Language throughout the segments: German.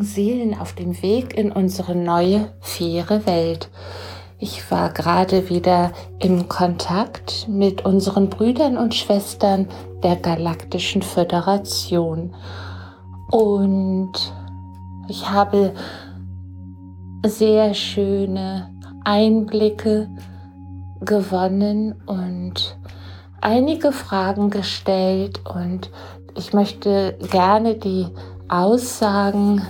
mutigen Seelen auf dem Weg in unsere neue, faire Welt. Ich war gerade wieder im Kontakt mit unseren Brüdern und Schwestern der Galaktischen Föderation. Und ich habe sehr schöne Einblicke gewonnen und einige Fragen gestellt und ich möchte gerne die Aussagen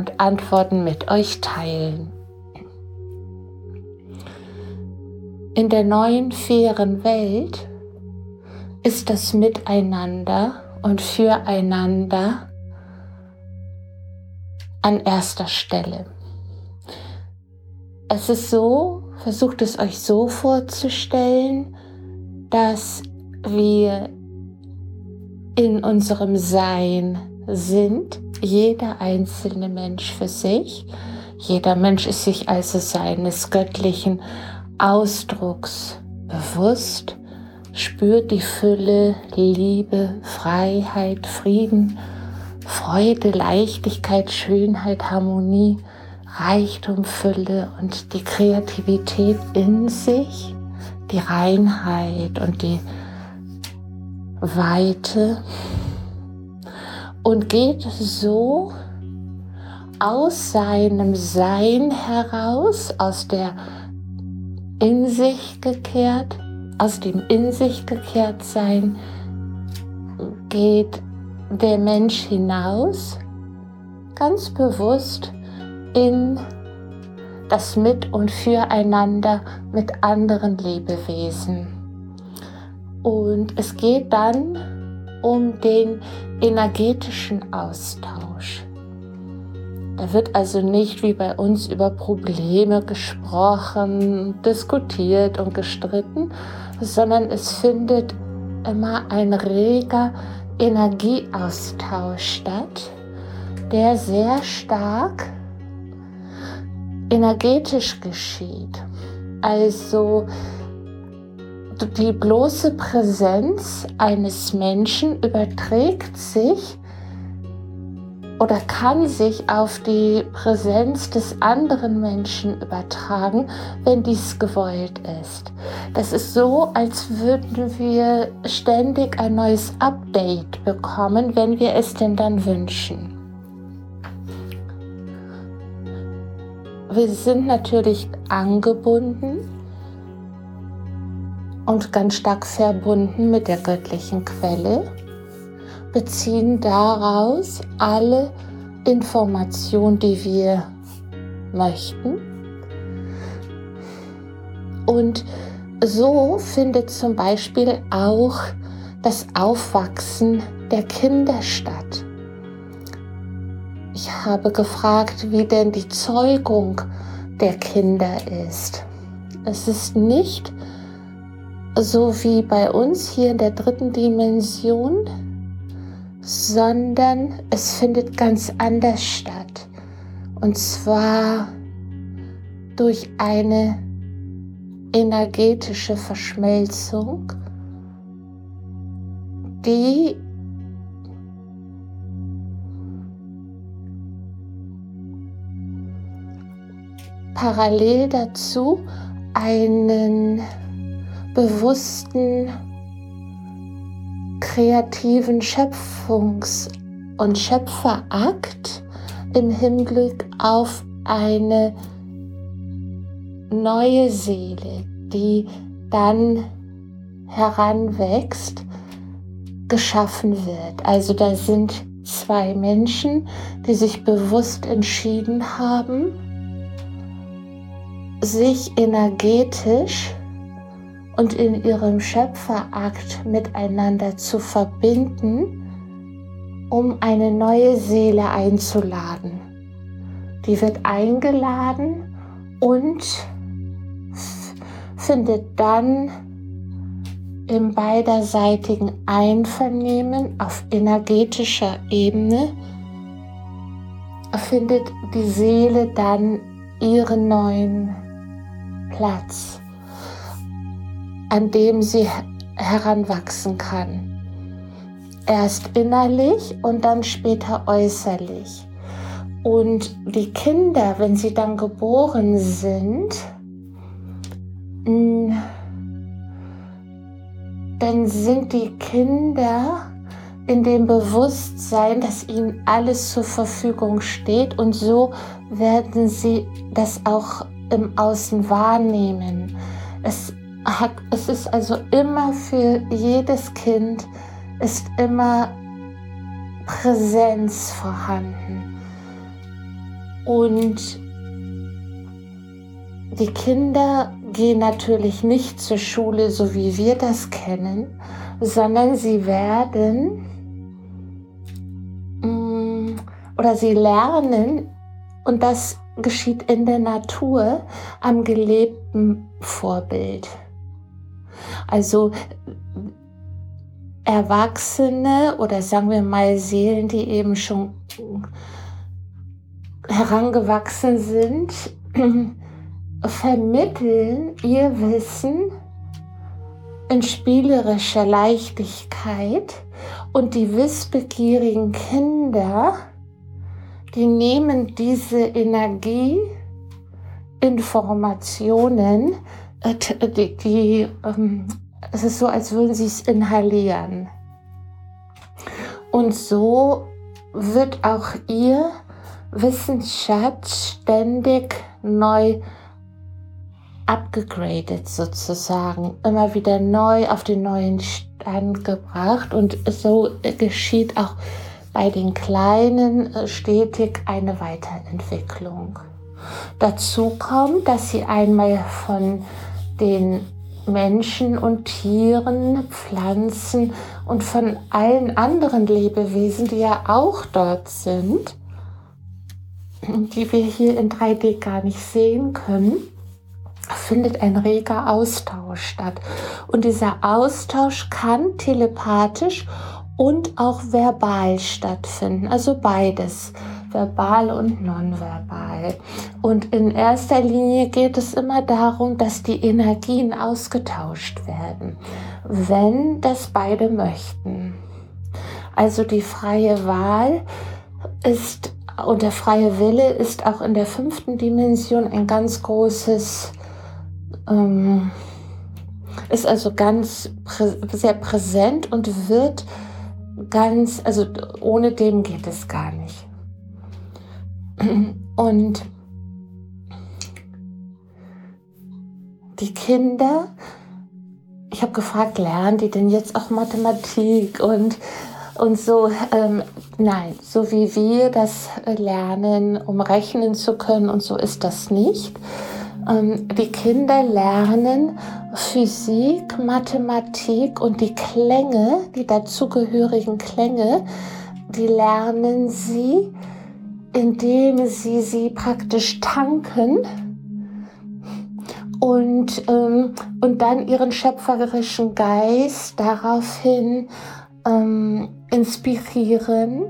und Antworten mit euch teilen. In der neuen fairen Welt ist das Miteinander und Füreinander an erster Stelle. Es ist so, versucht es euch so vorzustellen, dass wir in unserem Sein sind, jeder einzelne Mensch für sich. Jeder Mensch ist sich also seines göttlichen Ausdrucks bewusst, spürt die Fülle, Liebe, Freiheit, Frieden, Freude, Leichtigkeit, Schönheit, Harmonie, Reichtum, Fülle und die Kreativität in sich, die Reinheit und die Weite und geht so aus seinem Sein heraus, aus der in sich gekehrt, aus dem in sich gekehrt sein, geht der Mensch hinaus, ganz bewusst in das Mit- und Füreinander mit anderen Lebewesen. Und es geht dann um den energetischen Austausch. Da wird also nicht wie bei uns über Probleme gesprochen, diskutiert und gestritten, sondern es findet immer ein reger Energieaustausch statt, der sehr stark energetisch geschieht. Also die bloße Präsenz eines Menschen überträgt sich oder kann sich auf die Präsenz des anderen Menschen übertragen, wenn dies gewollt ist. Das ist so, als würden wir ständig ein neues Update bekommen, wenn wir es denn dann wünschen. Wir sind natürlich angebunden und ganz stark verbunden mit der göttlichen Quelle, beziehen daraus alle Informationen, die wir möchten. Und so findet zum Beispiel auch das Aufwachsen der Kinder statt. Ich habe gefragt, wie denn die Zeugung der Kinder ist. Es ist nicht so wie bei uns hier in der dritten Dimension, sondern es findet ganz anders statt. Und zwar durch eine energetische Verschmelzung, die parallel dazu einen bewussten, kreativen Schöpfungs- und Schöpferakt im Hinblick auf eine neue Seele, die dann heranwächst, geschaffen wird. Also da sind zwei Menschen, die sich bewusst entschieden haben, sich energetisch und in ihrem Schöpferakt miteinander zu verbinden, um eine neue Seele einzuladen. Die wird eingeladen und findet dann im beiderseitigen Einvernehmen auf energetischer Ebene findet die Seele dann ihren neuen Platz an dem sie heranwachsen kann. erst innerlich und dann später äußerlich. Und die Kinder, wenn sie dann geboren sind, dann sind die Kinder in dem Bewusstsein, dass ihnen alles zur Verfügung steht und so werden sie das auch im Außen wahrnehmen. Es, hat, es ist also immer für jedes Kind, ist immer Präsenz vorhanden. Und die Kinder gehen natürlich nicht zur Schule, so wie wir das kennen, sondern sie werden mm, oder sie lernen, und das geschieht in der Natur am gelebten Vorbild. Also Erwachsene oder sagen wir mal Seelen, die eben schon herangewachsen sind, vermitteln ihr Wissen in spielerischer Leichtigkeit. Und die wissbegierigen Kinder, die nehmen diese Energie, Informationen, die, die ähm, es ist so, als würden sie es inhalieren. Und so wird auch ihr Wissensschatz ständig neu abgegradet sozusagen, immer wieder neu auf den neuen Stand gebracht und so geschieht auch bei den Kleinen äh, stetig eine Weiterentwicklung. Dazu kommt, dass sie einmal von den Menschen und Tieren, Pflanzen und von allen anderen Lebewesen, die ja auch dort sind, die wir hier in 3D gar nicht sehen können, findet ein reger Austausch statt. Und dieser Austausch kann telepathisch und auch verbal stattfinden, also beides, verbal und nonverbal. Und in erster Linie geht es immer darum, dass die Energien ausgetauscht werden, wenn das beide möchten. Also die freie Wahl ist und der freie Wille ist auch in der fünften Dimension ein ganz großes ähm, ist also ganz prä sehr präsent und wird ganz, also ohne dem geht es gar nicht. Und die Kinder, ich habe gefragt, lernen die denn jetzt auch Mathematik und, und so? Ähm, nein, so wie wir das lernen, um rechnen zu können und so ist das nicht ähm, die Kinder lernen Physik, Mathematik und die Klänge, die dazugehörigen Klänge, die lernen sie, indem sie sie praktisch tanken und, ähm, und dann ihren schöpferischen Geist daraufhin ähm, inspirieren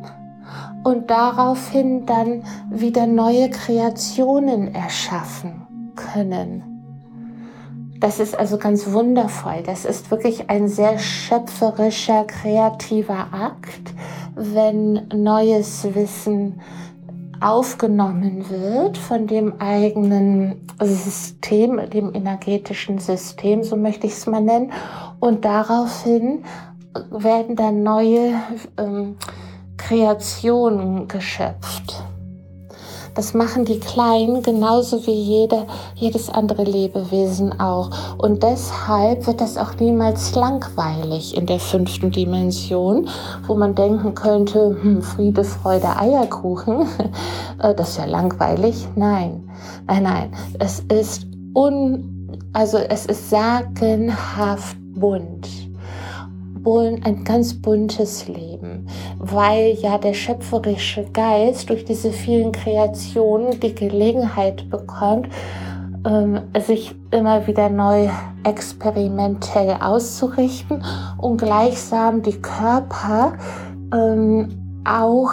und daraufhin dann wieder neue Kreationen erschaffen können. Das ist also ganz wundervoll. Das ist wirklich ein sehr schöpferischer, kreativer Akt, wenn neues Wissen aufgenommen wird von dem eigenen System, dem energetischen System, so möchte ich es mal nennen. Und daraufhin werden dann neue ähm, Kreationen geschöpft. Das machen die Kleinen genauso wie jede, jedes andere Lebewesen auch. Und deshalb wird das auch niemals langweilig in der fünften Dimension, wo man denken könnte, hm, Friede, Freude, Eierkuchen, äh, das ist ja langweilig. Nein, nein, nein. Es ist un, also es ist sagenhaft bunt ein ganz buntes Leben, weil ja der schöpferische Geist durch diese vielen Kreationen die Gelegenheit bekommt, ähm, sich immer wieder neu experimentell auszurichten und gleichsam die Körper ähm, auch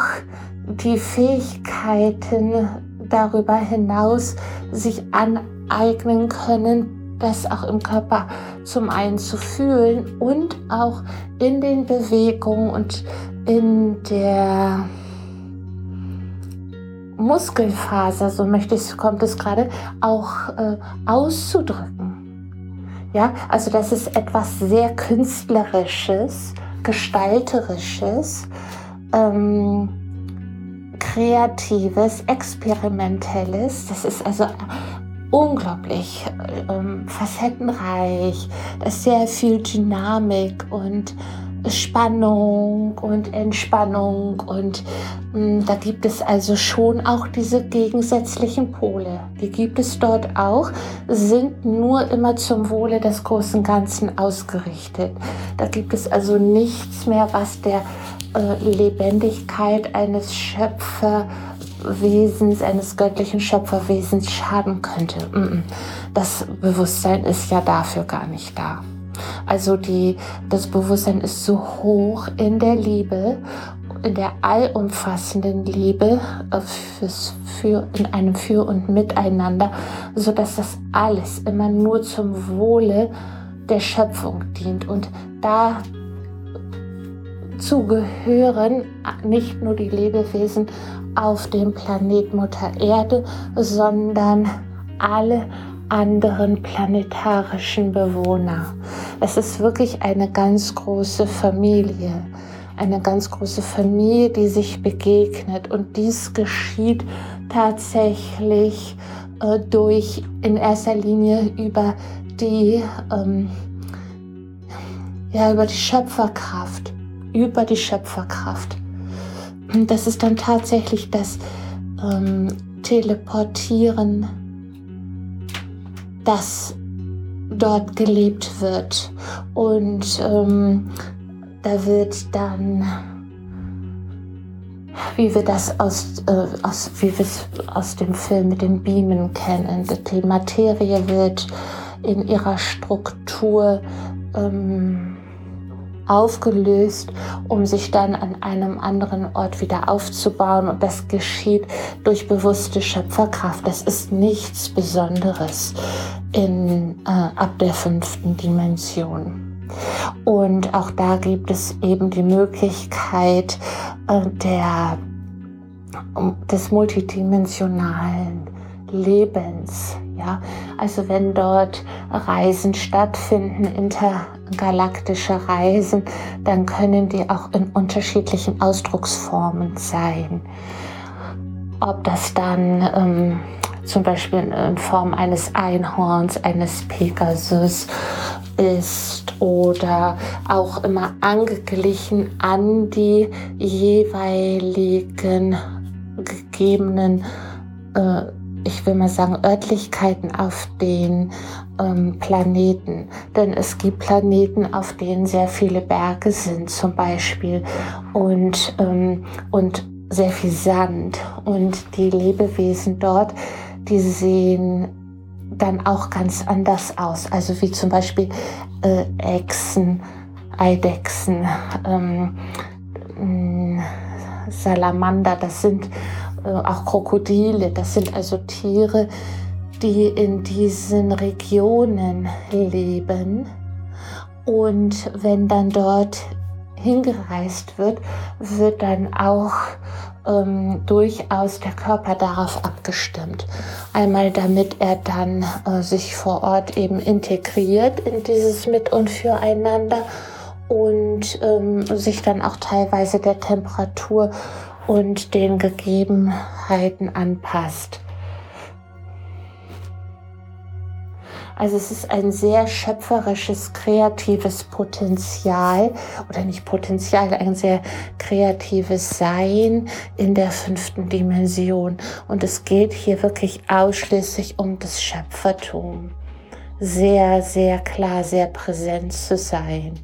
die Fähigkeiten darüber hinaus sich aneignen können, das auch im Körper zum einen zu fühlen und auch in den Bewegungen und in der Muskelfaser, so möchte ich, kommt es gerade, auch äh, auszudrücken. Ja, also das ist etwas sehr Künstlerisches, Gestalterisches, ähm, Kreatives, Experimentelles. Das ist also unglaublich ähm, facettenreich. Da ist sehr viel Dynamik und Spannung und Entspannung und mh, hm, da gibt es also schon auch diese gegensätzlichen Pole. Die gibt es dort auch, sind nur immer zum Wohle des großen Ganzen ausgerichtet. Da gibt es also nichts mehr, was der äh, Lebendigkeit eines Schöpferwesens, eines göttlichen Schöpferwesens schaden könnte. Das Bewusstsein ist ja dafür gar nicht da. Also die, das Bewusstsein ist so hoch in der Liebe, in der allumfassenden Liebe äh, fürs, für, in einem Für und Miteinander, sodass das alles immer nur zum Wohle der Schöpfung dient. Und dazu gehören nicht nur die Lebewesen auf dem Planet Mutter Erde, sondern alle anderen planetarischen Bewohner. Es ist wirklich eine ganz große Familie, eine ganz große Familie, die sich begegnet. Und dies geschieht tatsächlich äh, durch in erster Linie über die, ähm, ja, über die Schöpferkraft, über die Schöpferkraft. Und das ist dann tatsächlich das ähm, Teleportieren dass dort gelebt wird. Und ähm, da wird dann, wie wir das aus, äh, aus, wie aus dem Film mit den Beamen kennen, die Materie wird in ihrer Struktur ähm, aufgelöst, um sich dann an einem anderen Ort wieder aufzubauen. Und das geschieht durch bewusste Schöpferkraft. Das ist nichts Besonderes in, äh, ab der fünften Dimension. Und auch da gibt es eben die Möglichkeit äh, der, des multidimensionalen Lebens. Ja, also wenn dort Reisen stattfinden, intergalaktische Reisen, dann können die auch in unterschiedlichen Ausdrucksformen sein. Ob das dann ähm, zum Beispiel in Form eines Einhorns, eines Pegasus ist oder auch immer angeglichen an die jeweiligen gegebenen äh, ich will mal sagen, Örtlichkeiten auf den ähm, Planeten. Denn es gibt Planeten, auf denen sehr viele Berge sind zum Beispiel und, ähm, und sehr viel Sand. Und die Lebewesen dort, die sehen dann auch ganz anders aus. Also wie zum Beispiel äh, Echsen, Eidechsen, ähm, Salamander, das sind auch Krokodile. Das sind also Tiere, die in diesen Regionen leben. Und wenn dann dort hingereist wird, wird dann auch ähm, durchaus der Körper darauf abgestimmt. Einmal damit er dann äh, sich vor Ort eben integriert in dieses Mit und Füreinander und ähm, sich dann auch teilweise der Temperatur und den Gegebenheiten anpasst. Also es ist ein sehr schöpferisches, kreatives Potenzial oder nicht Potenzial, ein sehr kreatives Sein in der fünften Dimension. Und es geht hier wirklich ausschließlich um das Schöpfertum. Sehr, sehr klar, sehr präsent zu sein.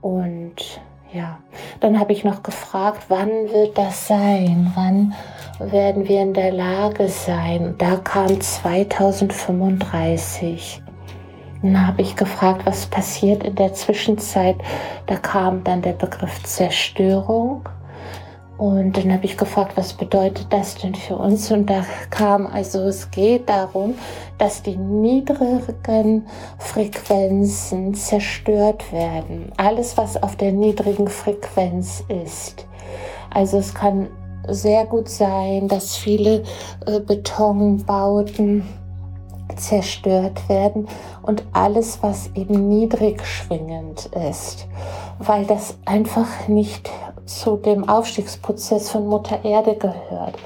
Und ja, dann habe ich noch gefragt, wann wird das sein? Wann werden wir in der Lage sein? Da kam 2035. Dann habe ich gefragt, was passiert in der Zwischenzeit. Da kam dann der Begriff Zerstörung Und dann habe ich gefragt, was bedeutet das denn für uns? Und da kam, also es geht darum, dass die niedrigen Frequenzen zerstört werden. Alles, was auf der niedrigen Frequenz ist. Also es kann sehr gut sein, dass viele äh, Betonbauten zerstört werden und alles, was eben niedrig schwingend ist, weil das einfach nicht zu dem Aufstiegsprozess von Mutter Erde gehört.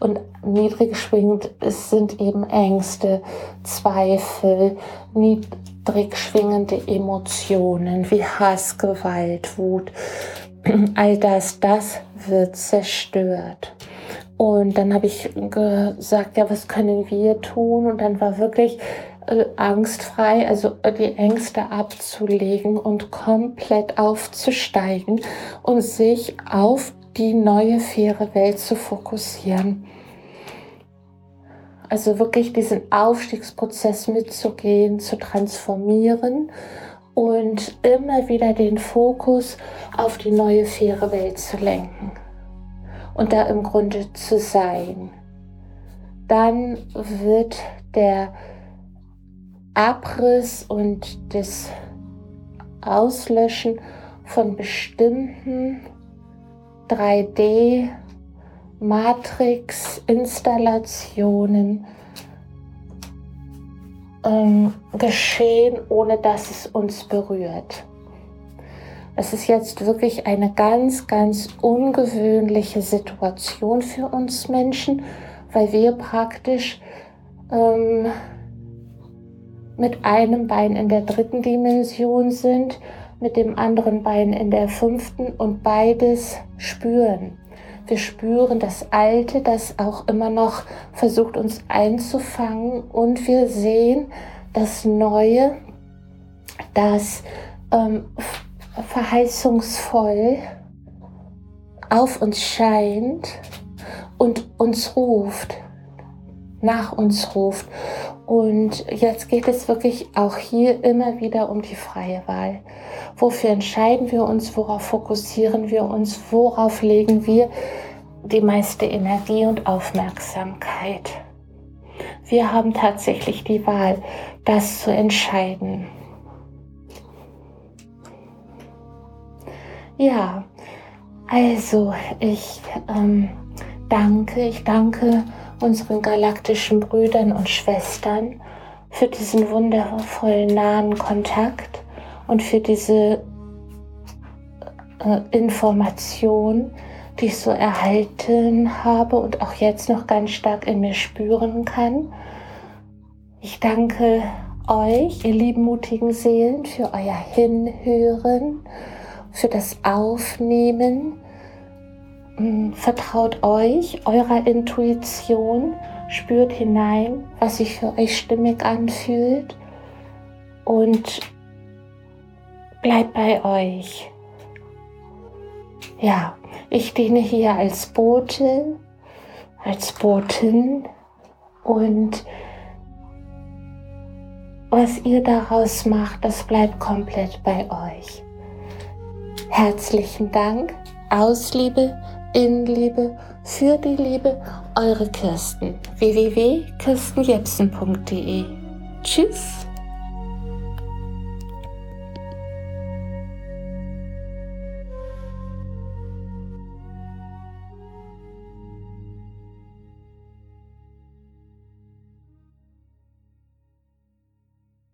Und niedrig schwingend sind eben Ängste, Zweifel, niedrig schwingende Emotionen wie Hass, Gewalt, Wut. All das, das wird zerstört. Und dann habe ich gesagt, ja, was können wir tun? Und dann war wirklich angstfrei, also äh, die Ängste abzulegen und komplett aufzusteigen und sich auf die neue faire Welt zu fokussieren. Also wirklich diesen Aufstiegsprozess mitzugehen, zu transformieren und immer wieder den Fokus auf die neue faire Welt zu lenken und da im Grunde zu sein. Dann wird der Abriss und das Auslöschen von bestimmten 3D Matrix Installationen ähm, geschehen, ohne dass es uns berührt. Es ist jetzt wirklich eine ganz, ganz ungewöhnliche Situation für uns Menschen, weil wir praktisch ähm, mit einem Bein in der dritten Dimension sind, mit dem anderen Bein in der fünften und beides spüren. Wir spüren das Alte, das auch immer noch versucht uns einzufangen und wir sehen das Neue, das ähm, verheißungsvoll auf uns scheint und uns ruft, nach uns ruft. Und jetzt geht es wirklich auch hier immer wieder um die freie Wahl. Wofür entscheiden wir uns? Worauf fokussieren wir uns? Worauf legen wir die meiste Energie und Aufmerksamkeit? Wir haben tatsächlich die Wahl, das zu entscheiden. Ja, also ich ähm, danke, ich danke unseren galaktischen Brüdern und Schwestern für diesen wundervollen nahen Kontakt und für diese äh, Information, die ich so erhalten habe und auch jetzt noch ganz stark in mir spüren kann. Ich danke euch, ihr lieben mutigen Seelen, für euer Hinhören für das Aufnehmen. Mm, vertraut euch, eurer Intuition, spürt hinein, was sich für euch stimmig anfühlt und bleibt bei euch. Ja, ich diene hier als Bote, als Botin und was ihr daraus macht, das bleibt komplett bei euch. Herzlichen Dank, aus Liebe, in Liebe, für die Liebe, eure Kirsten. www.kirstenjepsen.de Tschüss.